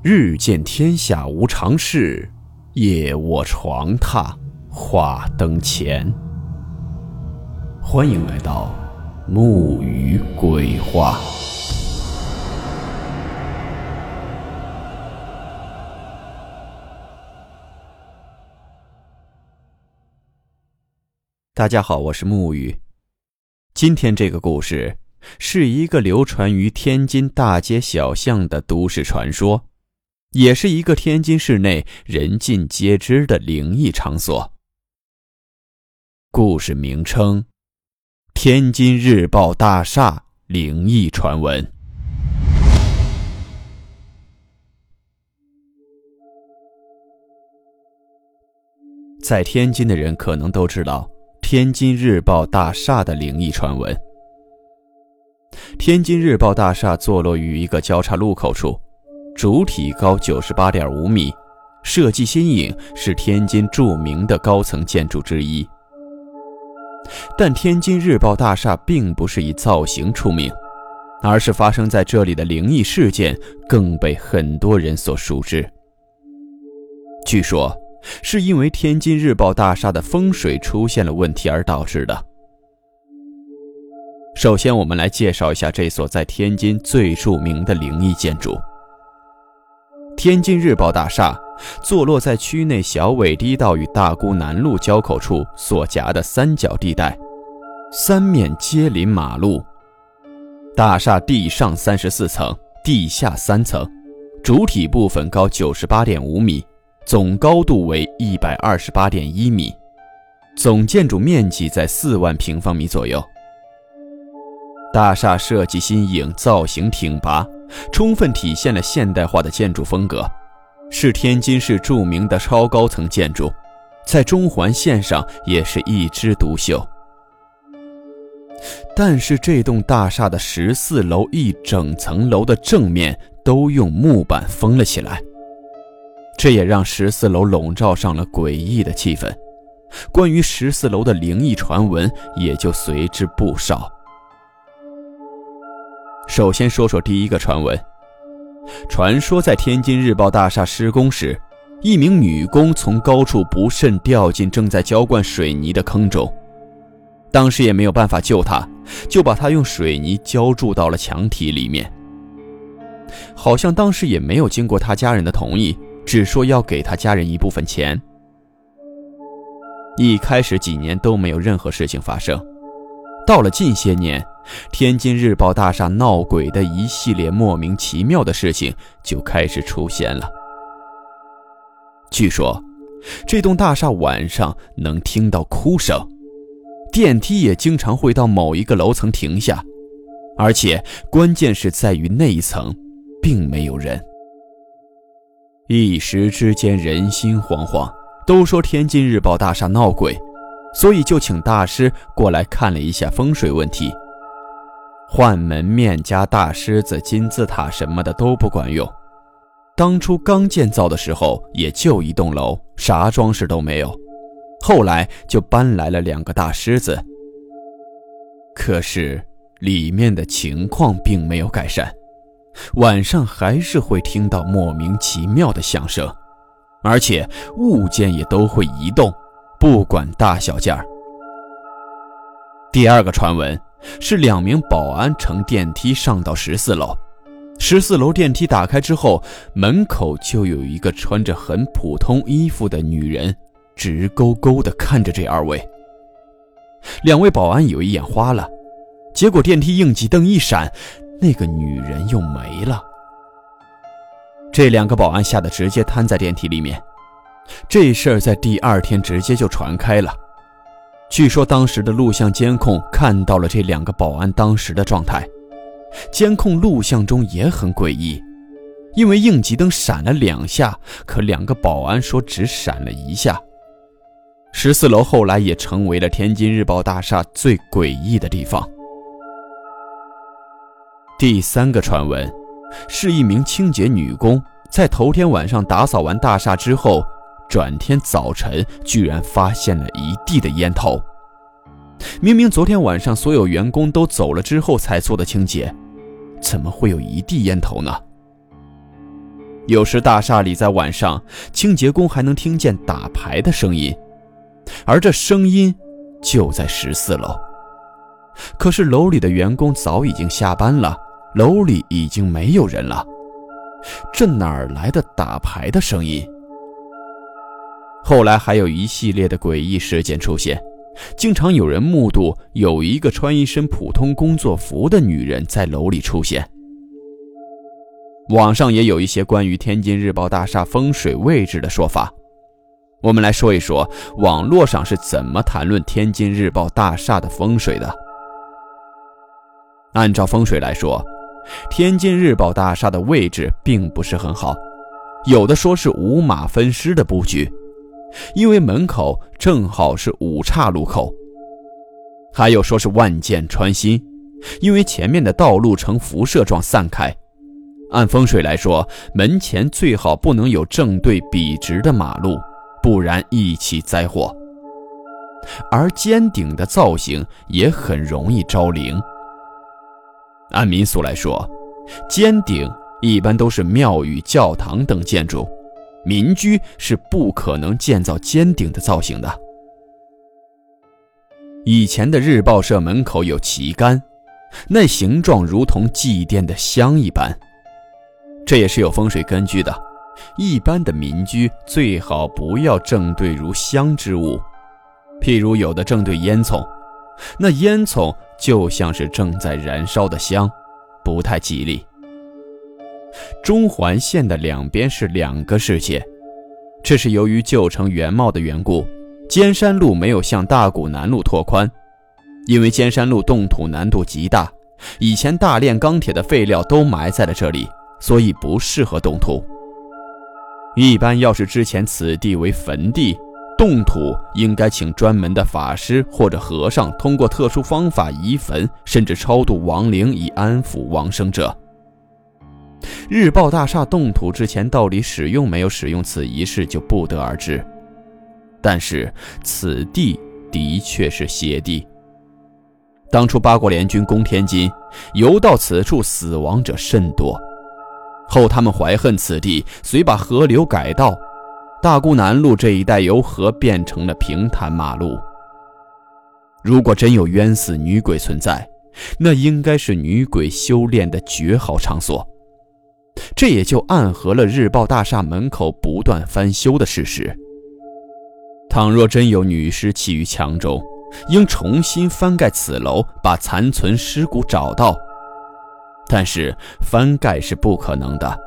日见天下无常事，夜卧床榻话灯前。欢迎来到木鱼鬼话。大家好，我是木鱼。今天这个故事是一个流传于天津大街小巷的都市传说。也是一个天津市内人尽皆知的灵异场所。故事名称：天津日报大厦灵异传闻。在天津的人可能都知道天津日报大厦的灵异传闻。天津日报大厦坐落于一个交叉路口处。主体高九十八点五米，设计新颖，是天津著名的高层建筑之一。但天津日报大厦并不是以造型出名，而是发生在这里的灵异事件更被很多人所熟知。据说，是因为天津日报大厦的风水出现了问题而导致的。首先，我们来介绍一下这所在天津最著名的灵异建筑。天津日报大厦坐落在区内小纬堤道与大沽南路交口处所夹的三角地带，三面皆临马路。大厦地上三十四层，地下三层，主体部分高九十八点五米，总高度为一百二十八点一米，总建筑面积在四万平方米左右。大厦设计新颖，造型挺拔。充分体现了现代化的建筑风格，是天津市著名的超高层建筑，在中环线上也是一枝独秀。但是这栋大厦的十四楼一整层楼的正面都用木板封了起来，这也让十四楼笼罩上了诡异的气氛，关于十四楼的灵异传闻也就随之不少。首先说说第一个传闻。传说在天津日报大厦施工时，一名女工从高处不慎掉进正在浇灌水泥的坑中，当时也没有办法救她，就把她用水泥浇筑到了墙体里面。好像当时也没有经过她家人的同意，只说要给她家人一部分钱。一开始几年都没有任何事情发生，到了近些年。天津日报大厦闹鬼的一系列莫名其妙的事情就开始出现了。据说，这栋大厦晚上能听到哭声，电梯也经常会到某一个楼层停下，而且关键是在于那一层并没有人。一时之间人心惶惶，都说天津日报大厦闹鬼，所以就请大师过来看了一下风水问题。换门面加大狮子、金字塔什么的都不管用。当初刚建造的时候，也就一栋楼，啥装饰都没有。后来就搬来了两个大狮子。可是里面的情况并没有改善，晚上还是会听到莫名其妙的响声，而且物件也都会移动，不管大小件儿。第二个传闻。是两名保安乘电梯上到十四楼，十四楼电梯打开之后，门口就有一个穿着很普通衣服的女人，直勾勾地看着这二位。两位保安以为眼花了，结果电梯应急灯一闪，那个女人又没了。这两个保安吓得直接瘫在电梯里面，这事儿在第二天直接就传开了。据说当时的录像监控看到了这两个保安当时的状态，监控录像中也很诡异，因为应急灯闪了两下，可两个保安说只闪了一下。十四楼后来也成为了天津日报大厦最诡异的地方。第三个传闻，是一名清洁女工在头天晚上打扫完大厦之后。转天早晨，居然发现了一地的烟头。明明昨天晚上所有员工都走了之后才做的清洁，怎么会有一地烟头呢？有时大厦里在晚上，清洁工还能听见打牌的声音，而这声音就在十四楼。可是楼里的员工早已经下班了，楼里已经没有人了，这哪儿来的打牌的声音？后来还有一系列的诡异事件出现，经常有人目睹有一个穿一身普通工作服的女人在楼里出现。网上也有一些关于天津日报大厦风水位置的说法，我们来说一说网络上是怎么谈论天津日报大厦的风水的。按照风水来说，天津日报大厦的位置并不是很好，有的说是五马分尸的布局。因为门口正好是五岔路口，还有说是万箭穿心，因为前面的道路呈辐射状散开。按风水来说，门前最好不能有正对笔直的马路，不然一起灾祸。而尖顶的造型也很容易招灵。按民俗来说，尖顶一般都是庙宇、教堂等建筑。民居是不可能建造尖顶的造型的。以前的日报社门口有旗杆，那形状如同祭奠的香一般，这也是有风水根据的。一般的民居最好不要正对如香之物，譬如有的正对烟囱，那烟囱就像是正在燃烧的香，不太吉利。中环线的两边是两个世界，这是由于旧城原貌的缘故。尖山路没有向大沽南路拓宽，因为尖山路动土难度极大，以前大炼钢铁的废料都埋在了这里，所以不适合动土。一般要是之前此地为坟地，动土应该请专门的法师或者和尚，通过特殊方法移坟，甚至超度亡灵以安抚亡生者。日报大厦动土之前到底使用没有使用此仪式就不得而知，但是此地的确是邪地。当初八国联军攻天津，游到此处死亡者甚多，后他们怀恨此地，遂把河流改道，大沽南路这一带由河变成了平坦马路。如果真有冤死女鬼存在，那应该是女鬼修炼的绝好场所。这也就暗合了日报大厦门口不断翻修的事实。倘若真有女尸弃于墙中，应重新翻盖此楼，把残存尸骨找到。但是翻盖是不可能的。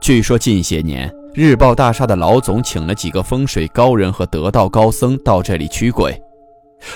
据说近些年，日报大厦的老总请了几个风水高人和得道高僧到这里驱鬼。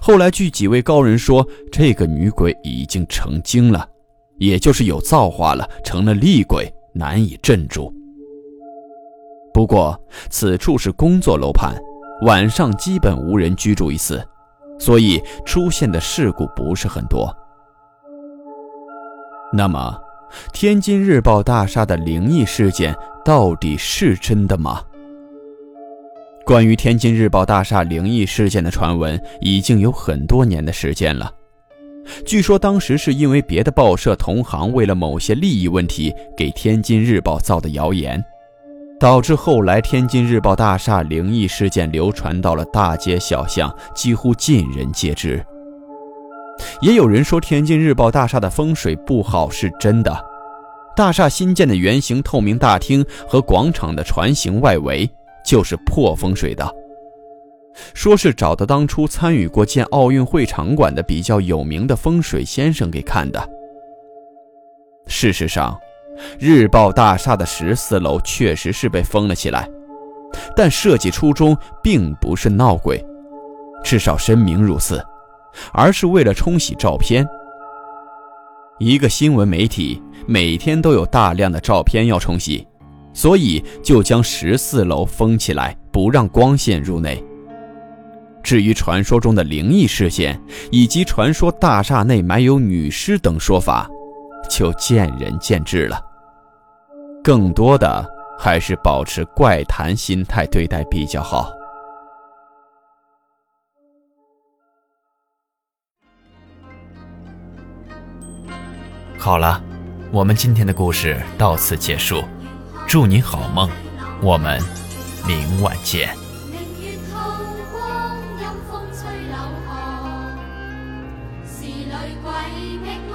后来据几位高人说，这个女鬼已经成精了。也就是有造化了，成了厉鬼，难以镇住。不过此处是工作楼盘，晚上基本无人居住一次，所以出现的事故不是很多。那么，天津日报大厦的灵异事件到底是真的吗？关于天津日报大厦灵异事件的传闻，已经有很多年的时间了。据说当时是因为别的报社同行为了某些利益问题，给《天津日报》造的谣言，导致后来《天津日报》大厦灵异事件流传到了大街小巷，几乎尽人皆知。也有人说，《天津日报》大厦的风水不好是真的，大厦新建的圆形透明大厅和广场的船形外围就是破风水的。说是找的当初参与过建奥运会场馆的比较有名的风水先生给看的。事实上，日报大厦的十四楼确实是被封了起来，但设计初衷并不是闹鬼，至少声明如此，而是为了冲洗照片。一个新闻媒体每天都有大量的照片要冲洗，所以就将十四楼封起来，不让光线入内。至于传说中的灵异事件，以及传说大厦内埋有女尸等说法，就见仁见智了。更多的还是保持怪谈心态对待比较好。好了，我们今天的故事到此结束，祝你好梦，我们明晚见。谁人愿